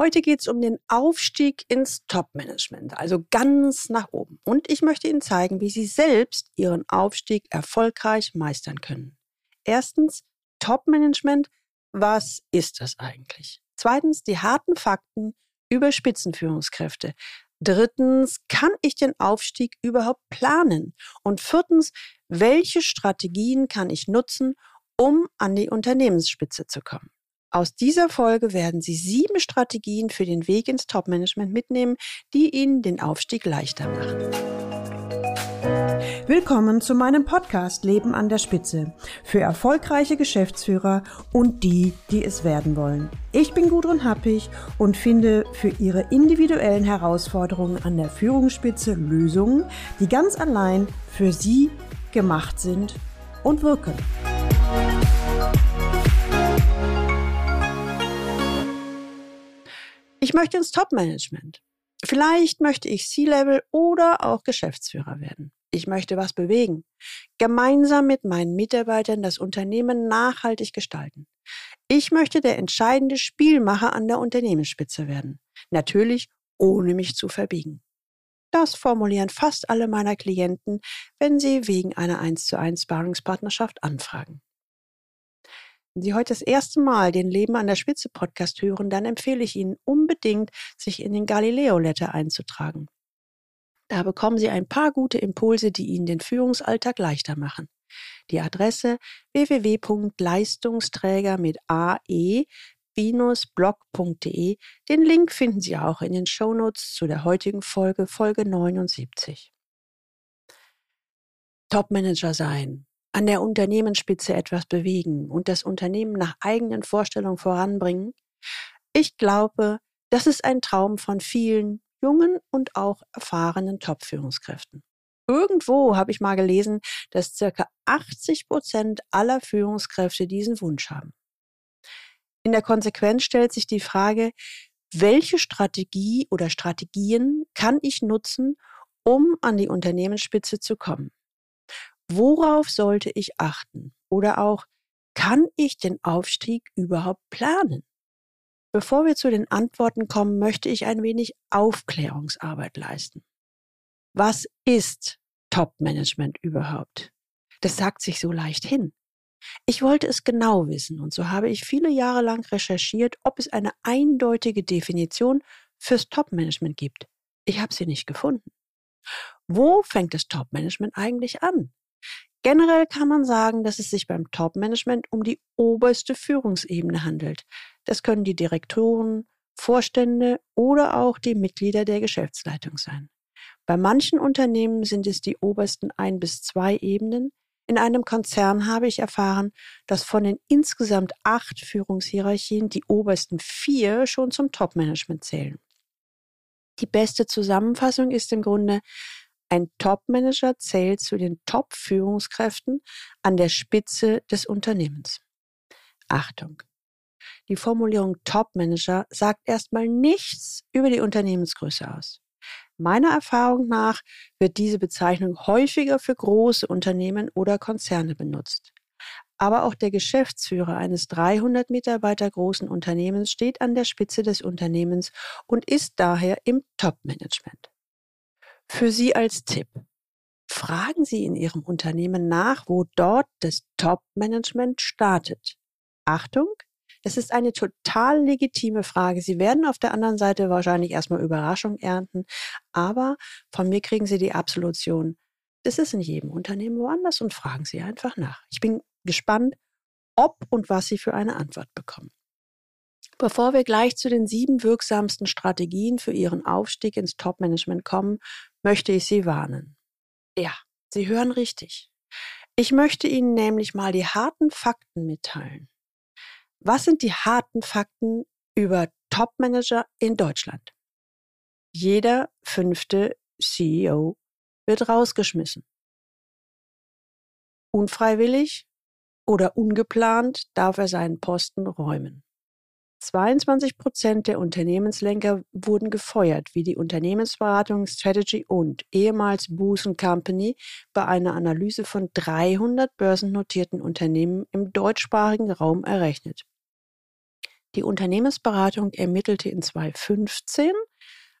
Heute geht es um den Aufstieg ins Top-Management, also ganz nach oben. Und ich möchte Ihnen zeigen, wie Sie selbst Ihren Aufstieg erfolgreich meistern können. Erstens, Top-Management. Was ist das eigentlich? Zweitens, die harten Fakten über Spitzenführungskräfte. Drittens, kann ich den Aufstieg überhaupt planen? Und viertens, welche Strategien kann ich nutzen, um an die Unternehmensspitze zu kommen? Aus dieser Folge werden Sie sieben Strategien für den Weg ins Topmanagement mitnehmen, die Ihnen den Aufstieg leichter machen. Willkommen zu meinem Podcast Leben an der Spitze für erfolgreiche Geschäftsführer und die, die es werden wollen. Ich bin Gudrun Happig und finde für Ihre individuellen Herausforderungen an der Führungsspitze Lösungen, die ganz allein für Sie gemacht sind und wirken. Ich möchte ins Top-Management. Vielleicht möchte ich C-Level oder auch Geschäftsführer werden. Ich möchte was bewegen. Gemeinsam mit meinen Mitarbeitern das Unternehmen nachhaltig gestalten. Ich möchte der entscheidende Spielmacher an der Unternehmensspitze werden. Natürlich ohne mich zu verbiegen. Das formulieren fast alle meiner Klienten, wenn sie wegen einer 1 zu 1 Sparringspartnerschaft anfragen. Wenn Sie heute das erste Mal den Leben an der Spitze Podcast hören, dann empfehle ich Ihnen unbedingt, sich in den Galileo Letter einzutragen. Da bekommen Sie ein paar gute Impulse, die Ihnen den Führungsalltag leichter machen. Die Adresse www.leistungsträger mit ae blog.de. Den Link finden Sie auch in den Shownotes zu der heutigen Folge, Folge 79. Topmanager sein, an der Unternehmensspitze etwas bewegen und das Unternehmen nach eigenen Vorstellungen voranbringen. Ich glaube, das ist ein Traum von vielen jungen und auch erfahrenen Top-Führungskräften. Irgendwo habe ich mal gelesen, dass circa 80 Prozent aller Führungskräfte diesen Wunsch haben. In der Konsequenz stellt sich die Frage, welche Strategie oder Strategien kann ich nutzen, um an die Unternehmensspitze zu kommen? Worauf sollte ich achten? Oder auch, kann ich den Aufstieg überhaupt planen? Bevor wir zu den Antworten kommen, möchte ich ein wenig Aufklärungsarbeit leisten. Was ist Top-Management überhaupt? Das sagt sich so leicht hin. Ich wollte es genau wissen und so habe ich viele Jahre lang recherchiert, ob es eine eindeutige Definition fürs Top-Management gibt. Ich habe sie nicht gefunden. Wo fängt das Top-Management eigentlich an? Generell kann man sagen, dass es sich beim Top-Management um die oberste Führungsebene handelt. Das können die Direktoren, Vorstände oder auch die Mitglieder der Geschäftsleitung sein. Bei manchen Unternehmen sind es die obersten ein bis zwei Ebenen. In einem Konzern habe ich erfahren, dass von den insgesamt acht Führungshierarchien die obersten vier schon zum Top-Management zählen. Die beste Zusammenfassung ist im Grunde, ein Top-Manager zählt zu den Top-Führungskräften an der Spitze des Unternehmens. Achtung! Die Formulierung Top-Manager sagt erstmal nichts über die Unternehmensgröße aus. Meiner Erfahrung nach wird diese Bezeichnung häufiger für große Unternehmen oder Konzerne benutzt. Aber auch der Geschäftsführer eines 300 Mitarbeiter großen Unternehmens steht an der Spitze des Unternehmens und ist daher im Top-Management. Für Sie als Tipp. Fragen Sie in Ihrem Unternehmen nach, wo dort das Top-Management startet. Achtung, es ist eine total legitime Frage. Sie werden auf der anderen Seite wahrscheinlich erstmal Überraschung ernten, aber von mir kriegen Sie die Absolution. Das ist in jedem Unternehmen woanders und fragen Sie einfach nach. Ich bin gespannt, ob und was Sie für eine Antwort bekommen. Bevor wir gleich zu den sieben wirksamsten Strategien für Ihren Aufstieg ins Top-Management kommen, möchte ich Sie warnen. Ja, Sie hören richtig. Ich möchte Ihnen nämlich mal die harten Fakten mitteilen. Was sind die harten Fakten über Top-Manager in Deutschland? Jeder fünfte CEO wird rausgeschmissen. Unfreiwillig oder ungeplant darf er seinen Posten räumen. 22 Prozent der Unternehmenslenker wurden gefeuert, wie die Unternehmensberatung Strategy und ehemals Booth Company bei einer Analyse von 300 börsennotierten Unternehmen im deutschsprachigen Raum errechnet. Die Unternehmensberatung ermittelte in 2015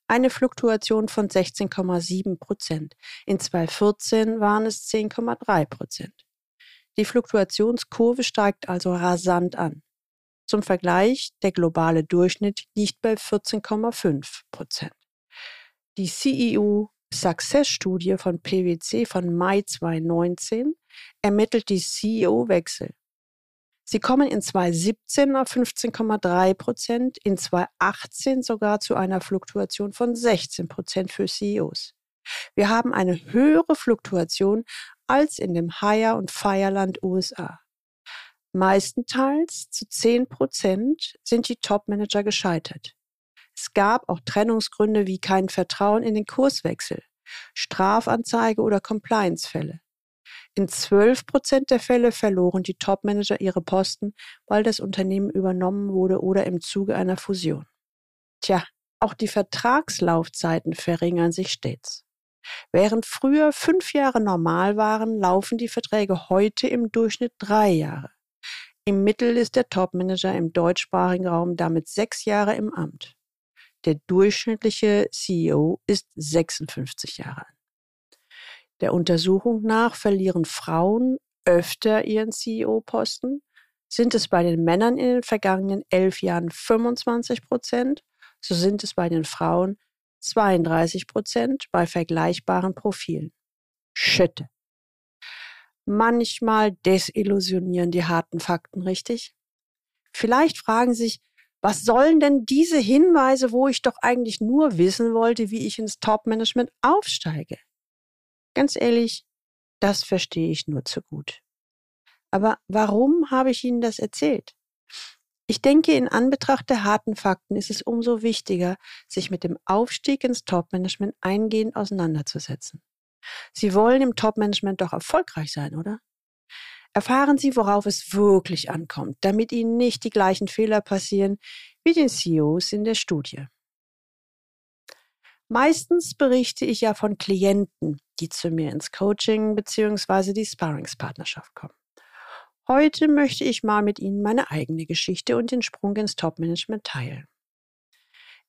eine Fluktuation von 16,7 Prozent. In 2014 waren es 10,3 Prozent. Die Fluktuationskurve steigt also rasant an. Zum Vergleich, der globale Durchschnitt liegt bei 14,5 Prozent. Die CEO Success Studie von PwC von Mai 2019 ermittelt die CEO-Wechsel. Sie kommen in 2017 auf 15,3 Prozent, in 2018 sogar zu einer Fluktuation von 16 Prozent für CEOs. Wir haben eine höhere Fluktuation als in dem Hire- und Feierland USA. Meistenteils zu 10 Prozent sind die Topmanager gescheitert. Es gab auch Trennungsgründe wie kein Vertrauen in den Kurswechsel, Strafanzeige oder Compliance-Fälle. In 12 Prozent der Fälle verloren die Topmanager ihre Posten, weil das Unternehmen übernommen wurde oder im Zuge einer Fusion. Tja, auch die Vertragslaufzeiten verringern sich stets. Während früher fünf Jahre normal waren, laufen die Verträge heute im Durchschnitt drei Jahre. Im Mittel ist der Topmanager im deutschsprachigen Raum damit sechs Jahre im Amt. Der durchschnittliche CEO ist 56 Jahre alt. Der Untersuchung nach verlieren Frauen öfter ihren CEO-Posten. Sind es bei den Männern in den vergangenen elf Jahren 25 Prozent, so sind es bei den Frauen 32 Prozent bei vergleichbaren Profilen. Schütte. Manchmal desillusionieren die harten Fakten, richtig? Vielleicht fragen sich, was sollen denn diese Hinweise, wo ich doch eigentlich nur wissen wollte, wie ich ins Top-Management aufsteige? Ganz ehrlich, das verstehe ich nur zu gut. Aber warum habe ich Ihnen das erzählt? Ich denke, in Anbetracht der harten Fakten ist es umso wichtiger, sich mit dem Aufstieg ins Topmanagement eingehend auseinanderzusetzen. Sie wollen im Topmanagement doch erfolgreich sein, oder? Erfahren Sie, worauf es wirklich ankommt, damit Ihnen nicht die gleichen Fehler passieren wie den CEOs in der Studie. Meistens berichte ich ja von Klienten, die zu mir ins Coaching bzw. die Sparringspartnerschaft kommen. Heute möchte ich mal mit Ihnen meine eigene Geschichte und den Sprung ins Topmanagement teilen.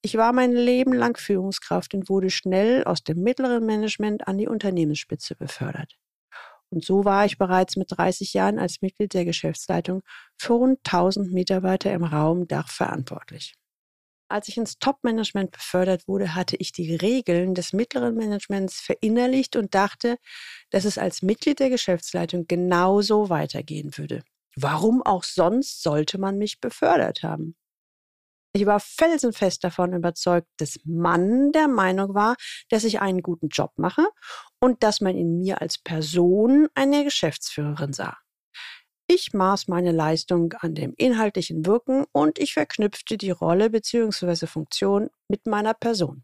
Ich war mein Leben lang Führungskraft und wurde schnell aus dem mittleren Management an die Unternehmensspitze befördert. Und so war ich bereits mit 30 Jahren als Mitglied der Geschäftsleitung für rund 1000 Mitarbeiter im Raum Dach verantwortlich. Als ich ins Top-Management befördert wurde, hatte ich die Regeln des mittleren Managements verinnerlicht und dachte, dass es als Mitglied der Geschäftsleitung genauso weitergehen würde. Warum auch sonst sollte man mich befördert haben? Ich war felsenfest davon überzeugt, dass man der Meinung war, dass ich einen guten Job mache und dass man in mir als Person eine Geschäftsführerin sah. Ich maß meine Leistung an dem inhaltlichen Wirken und ich verknüpfte die Rolle bzw. Funktion mit meiner Person.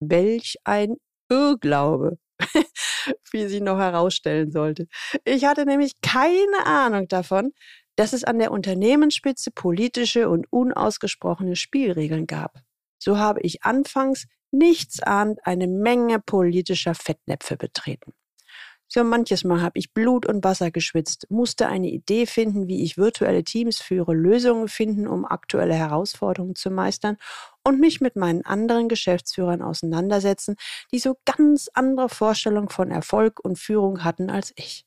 Welch ein Irrglaube, wie sie noch herausstellen sollte. Ich hatte nämlich keine Ahnung davon, dass es an der Unternehmensspitze politische und unausgesprochene Spielregeln gab. So habe ich anfangs nichtsahnd eine Menge politischer Fettnäpfe betreten. So manches Mal habe ich Blut und Wasser geschwitzt, musste eine Idee finden, wie ich virtuelle Teams führe, Lösungen finden, um aktuelle Herausforderungen zu meistern und mich mit meinen anderen Geschäftsführern auseinandersetzen, die so ganz andere Vorstellungen von Erfolg und Führung hatten als ich.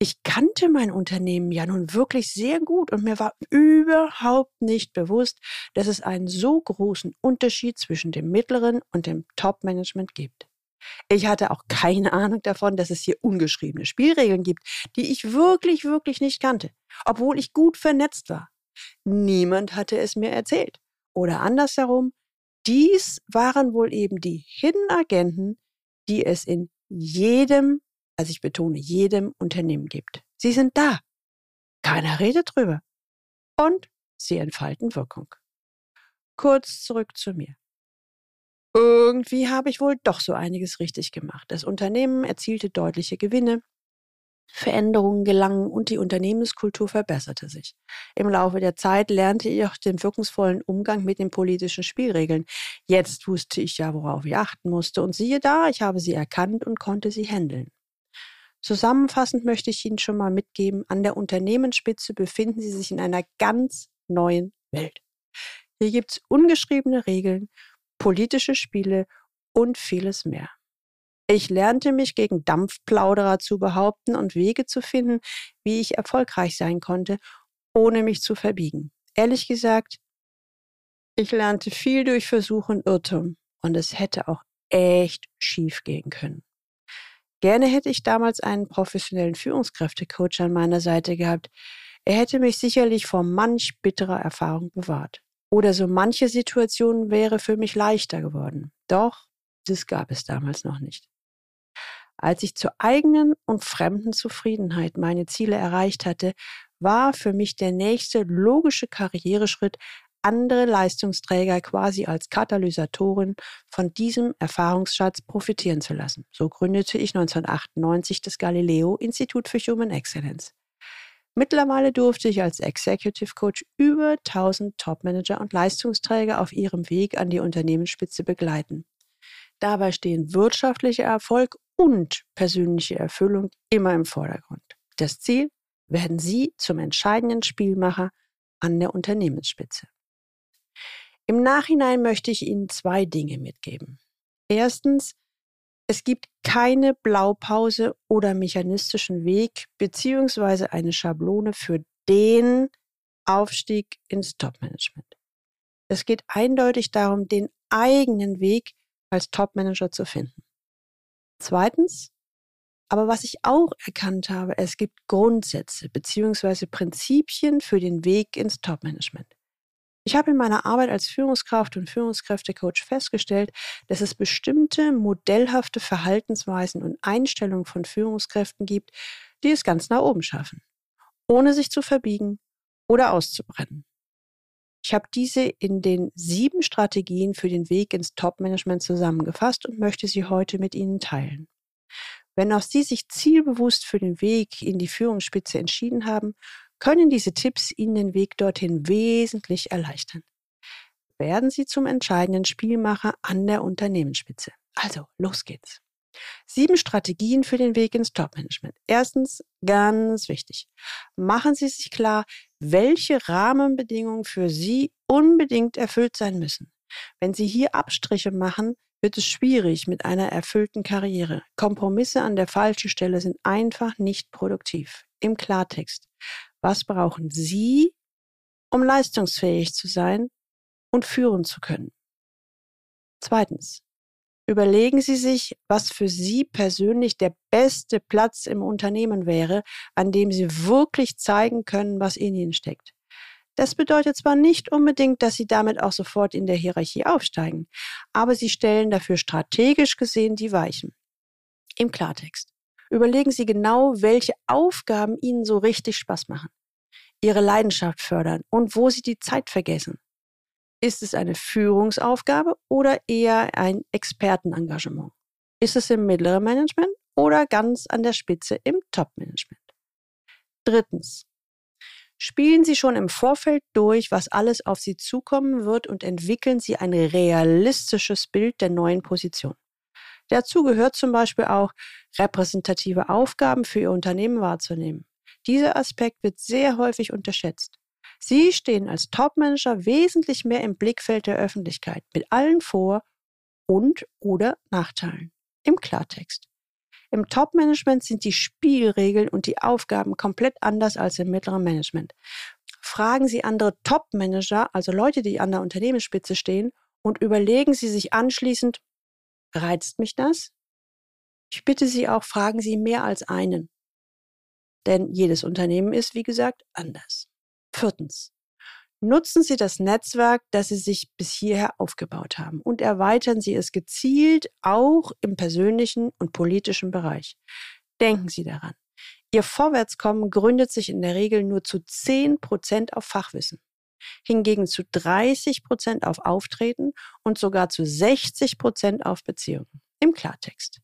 Ich kannte mein Unternehmen ja nun wirklich sehr gut und mir war überhaupt nicht bewusst, dass es einen so großen Unterschied zwischen dem mittleren und dem Top-Management gibt. Ich hatte auch keine Ahnung davon, dass es hier ungeschriebene Spielregeln gibt, die ich wirklich, wirklich nicht kannte, obwohl ich gut vernetzt war. Niemand hatte es mir erzählt. Oder andersherum, dies waren wohl eben die Hidden Agenten, die es in jedem, also ich betone, jedem Unternehmen gibt. Sie sind da. Keiner redet drüber. Und sie entfalten Wirkung. Kurz zurück zu mir. Irgendwie habe ich wohl doch so einiges richtig gemacht. Das Unternehmen erzielte deutliche Gewinne, Veränderungen gelangen und die Unternehmenskultur verbesserte sich. Im Laufe der Zeit lernte ich auch den wirkungsvollen Umgang mit den politischen Spielregeln. Jetzt wusste ich ja, worauf ich achten musste. Und siehe da, ich habe sie erkannt und konnte sie handeln. Zusammenfassend möchte ich Ihnen schon mal mitgeben, an der Unternehmensspitze befinden Sie sich in einer ganz neuen Welt. Hier gibt's ungeschriebene Regeln, politische Spiele und vieles mehr. Ich lernte mich gegen Dampfplauderer zu behaupten und Wege zu finden, wie ich erfolgreich sein konnte, ohne mich zu verbiegen. Ehrlich gesagt, ich lernte viel durch Versuch und Irrtum und es hätte auch echt schief gehen können. Gerne hätte ich damals einen professionellen Führungskräftecoach an meiner Seite gehabt. Er hätte mich sicherlich vor manch bitterer Erfahrung bewahrt. Oder so manche Situation wäre für mich leichter geworden. Doch, das gab es damals noch nicht. Als ich zur eigenen und fremden Zufriedenheit meine Ziele erreicht hatte, war für mich der nächste logische Karriereschritt, andere Leistungsträger quasi als Katalysatoren von diesem Erfahrungsschatz profitieren zu lassen. So gründete ich 1998 das Galileo Institut für Human Excellence. Mittlerweile durfte ich als Executive Coach über 1000 Topmanager und Leistungsträger auf ihrem Weg an die Unternehmensspitze begleiten. Dabei stehen wirtschaftlicher Erfolg und persönliche Erfüllung immer im Vordergrund. Das Ziel werden Sie zum entscheidenden Spielmacher an der Unternehmensspitze. Im Nachhinein möchte ich Ihnen zwei Dinge mitgeben. Erstens, es gibt keine Blaupause oder mechanistischen Weg beziehungsweise eine Schablone für den Aufstieg ins Topmanagement. Es geht eindeutig darum, den eigenen Weg als Topmanager zu finden. Zweitens, aber was ich auch erkannt habe, es gibt Grundsätze bzw. Prinzipien für den Weg ins Topmanagement. Ich habe in meiner Arbeit als Führungskraft und Führungskräftecoach festgestellt, dass es bestimmte modellhafte Verhaltensweisen und Einstellungen von Führungskräften gibt, die es ganz nach oben schaffen, ohne sich zu verbiegen oder auszubrennen. Ich habe diese in den sieben Strategien für den Weg ins Top-Management zusammengefasst und möchte sie heute mit Ihnen teilen. Wenn auch Sie sich zielbewusst für den Weg in die Führungsspitze entschieden haben, können diese Tipps Ihnen den Weg dorthin wesentlich erleichtern. Werden Sie zum entscheidenden Spielmacher an der Unternehmensspitze. Also, los geht's. Sieben Strategien für den Weg ins Top-Management. Erstens, ganz wichtig, machen Sie sich klar, welche Rahmenbedingungen für Sie unbedingt erfüllt sein müssen. Wenn Sie hier Abstriche machen, wird es schwierig mit einer erfüllten Karriere. Kompromisse an der falschen Stelle sind einfach nicht produktiv. Im Klartext. Was brauchen Sie, um leistungsfähig zu sein und führen zu können? Zweitens. Überlegen Sie sich, was für Sie persönlich der beste Platz im Unternehmen wäre, an dem Sie wirklich zeigen können, was in Ihnen steckt. Das bedeutet zwar nicht unbedingt, dass Sie damit auch sofort in der Hierarchie aufsteigen, aber Sie stellen dafür strategisch gesehen die Weichen. Im Klartext. Überlegen Sie genau, welche Aufgaben Ihnen so richtig Spaß machen, Ihre Leidenschaft fördern und wo Sie die Zeit vergessen. Ist es eine Führungsaufgabe oder eher ein Expertenengagement? Ist es im mittleren Management oder ganz an der Spitze im Top-Management? Drittens. Spielen Sie schon im Vorfeld durch, was alles auf Sie zukommen wird und entwickeln Sie ein realistisches Bild der neuen Position. Dazu gehört zum Beispiel auch, repräsentative Aufgaben für Ihr Unternehmen wahrzunehmen. Dieser Aspekt wird sehr häufig unterschätzt. Sie stehen als Topmanager wesentlich mehr im Blickfeld der Öffentlichkeit mit allen Vor- und oder Nachteilen. Im Klartext. Im Top-Management sind die Spielregeln und die Aufgaben komplett anders als im mittleren Management. Fragen Sie andere Top-Manager, also Leute, die an der Unternehmensspitze stehen, und überlegen Sie sich anschließend, reizt mich das? Ich bitte Sie auch, fragen Sie mehr als einen. Denn jedes Unternehmen ist, wie gesagt, anders. Viertens. Nutzen Sie das Netzwerk, das Sie sich bis hierher aufgebaut haben und erweitern Sie es gezielt auch im persönlichen und politischen Bereich. Denken Sie daran. Ihr Vorwärtskommen gründet sich in der Regel nur zu 10 Prozent auf Fachwissen, hingegen zu 30 Prozent auf Auftreten und sogar zu 60 Prozent auf Beziehungen. Im Klartext.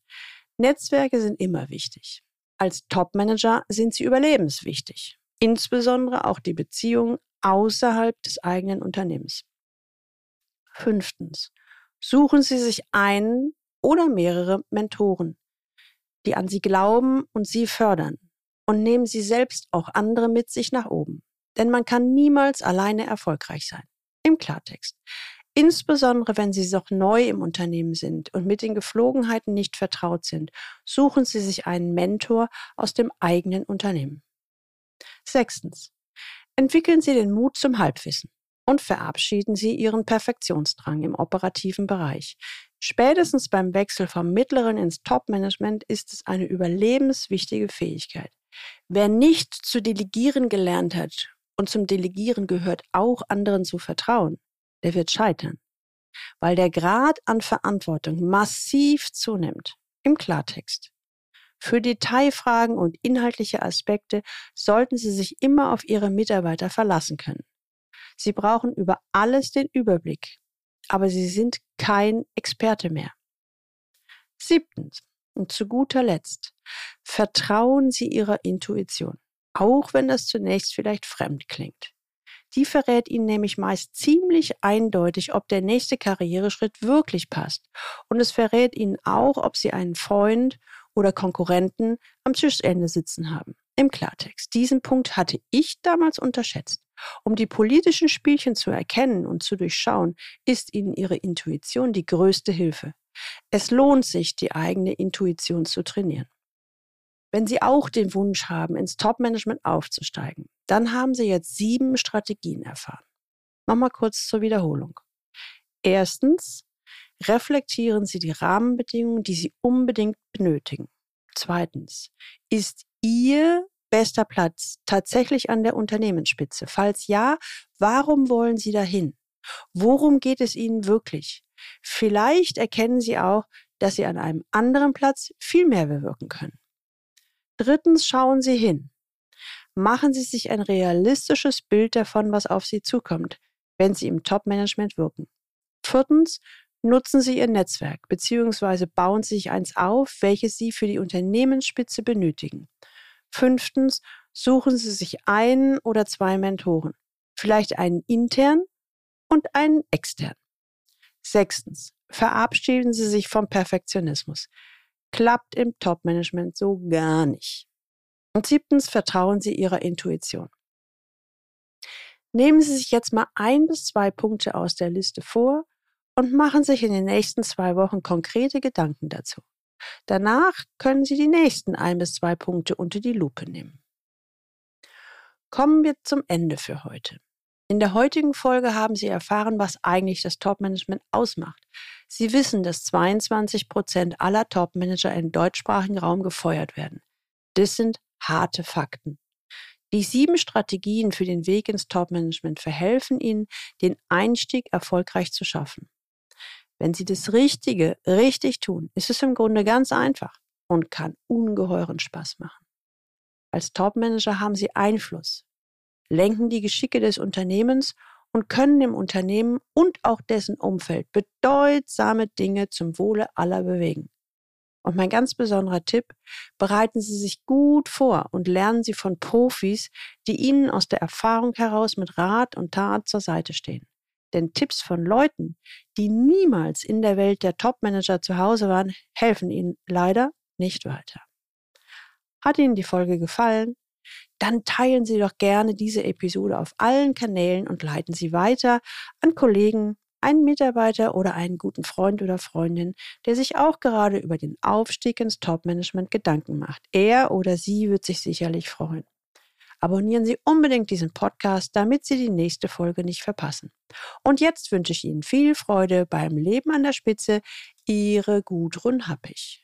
Netzwerke sind immer wichtig. Als Topmanager sind sie überlebenswichtig insbesondere auch die Beziehung außerhalb des eigenen Unternehmens. Fünftens. Suchen Sie sich einen oder mehrere Mentoren, die an Sie glauben und Sie fördern. Und nehmen Sie selbst auch andere mit sich nach oben. Denn man kann niemals alleine erfolgreich sein. Im Klartext. Insbesondere wenn Sie noch neu im Unternehmen sind und mit den Geflogenheiten nicht vertraut sind, suchen Sie sich einen Mentor aus dem eigenen Unternehmen. Sechstens. Entwickeln Sie den Mut zum Halbwissen und verabschieden Sie Ihren Perfektionsdrang im operativen Bereich. Spätestens beim Wechsel vom mittleren ins Top-Management ist es eine überlebenswichtige Fähigkeit. Wer nicht zu delegieren gelernt hat und zum Delegieren gehört auch anderen zu vertrauen, der wird scheitern, weil der Grad an Verantwortung massiv zunimmt. Im Klartext. Für Detailfragen und inhaltliche Aspekte sollten Sie sich immer auf Ihre Mitarbeiter verlassen können. Sie brauchen über alles den Überblick, aber Sie sind kein Experte mehr. Siebtens und zu guter Letzt, vertrauen Sie Ihrer Intuition, auch wenn das zunächst vielleicht fremd klingt. Die verrät Ihnen nämlich meist ziemlich eindeutig, ob der nächste Karriereschritt wirklich passt. Und es verrät Ihnen auch, ob Sie einen Freund oder Konkurrenten am Tischende sitzen haben. Im Klartext. Diesen Punkt hatte ich damals unterschätzt. Um die politischen Spielchen zu erkennen und zu durchschauen, ist Ihnen Ihre Intuition die größte Hilfe. Es lohnt sich, die eigene Intuition zu trainieren. Wenn Sie auch den Wunsch haben, ins Top-Management aufzusteigen, dann haben Sie jetzt sieben Strategien erfahren. Nochmal kurz zur Wiederholung. Erstens, reflektieren Sie die Rahmenbedingungen, die Sie unbedingt benötigen. Zweitens, ist Ihr bester Platz tatsächlich an der Unternehmensspitze? Falls ja, warum wollen Sie dahin? Worum geht es Ihnen wirklich? Vielleicht erkennen Sie auch, dass Sie an einem anderen Platz viel mehr bewirken können. Drittens schauen Sie hin. Machen Sie sich ein realistisches Bild davon, was auf Sie zukommt, wenn Sie im Top-Management wirken. Viertens, nutzen Sie Ihr Netzwerk bzw. bauen Sie sich eins auf, welches Sie für die Unternehmensspitze benötigen. Fünftens, suchen Sie sich einen oder zwei Mentoren, vielleicht einen intern und einen extern. Sechstens, verabschieden Sie sich vom Perfektionismus klappt im Top-Management so gar nicht. Und siebtens, vertrauen Sie Ihrer Intuition. Nehmen Sie sich jetzt mal ein bis zwei Punkte aus der Liste vor und machen sich in den nächsten zwei Wochen konkrete Gedanken dazu. Danach können Sie die nächsten ein bis zwei Punkte unter die Lupe nehmen. Kommen wir zum Ende für heute. In der heutigen Folge haben Sie erfahren, was eigentlich das Top-Management ausmacht. Sie wissen, dass 22 Prozent aller Top-Manager im deutschsprachigen Raum gefeuert werden. Das sind harte Fakten. Die sieben Strategien für den Weg ins Top-Management verhelfen Ihnen, den Einstieg erfolgreich zu schaffen. Wenn Sie das Richtige richtig tun, ist es im Grunde ganz einfach und kann ungeheuren Spaß machen. Als Top-Manager haben Sie Einfluss, lenken die Geschicke des Unternehmens und können im Unternehmen und auch dessen Umfeld bedeutsame Dinge zum Wohle aller bewegen. Und mein ganz besonderer Tipp, bereiten Sie sich gut vor und lernen Sie von Profis, die Ihnen aus der Erfahrung heraus mit Rat und Tat zur Seite stehen. Denn Tipps von Leuten, die niemals in der Welt der Topmanager zu Hause waren, helfen Ihnen leider nicht weiter. Hat Ihnen die Folge gefallen? Dann teilen Sie doch gerne diese Episode auf allen Kanälen und leiten sie weiter an Kollegen, einen Mitarbeiter oder einen guten Freund oder Freundin, der sich auch gerade über den Aufstieg ins Top-Management Gedanken macht. Er oder sie wird sich sicherlich freuen. Abonnieren Sie unbedingt diesen Podcast, damit Sie die nächste Folge nicht verpassen. Und jetzt wünsche ich Ihnen viel Freude beim Leben an der Spitze. Ihre Gudrun Happig.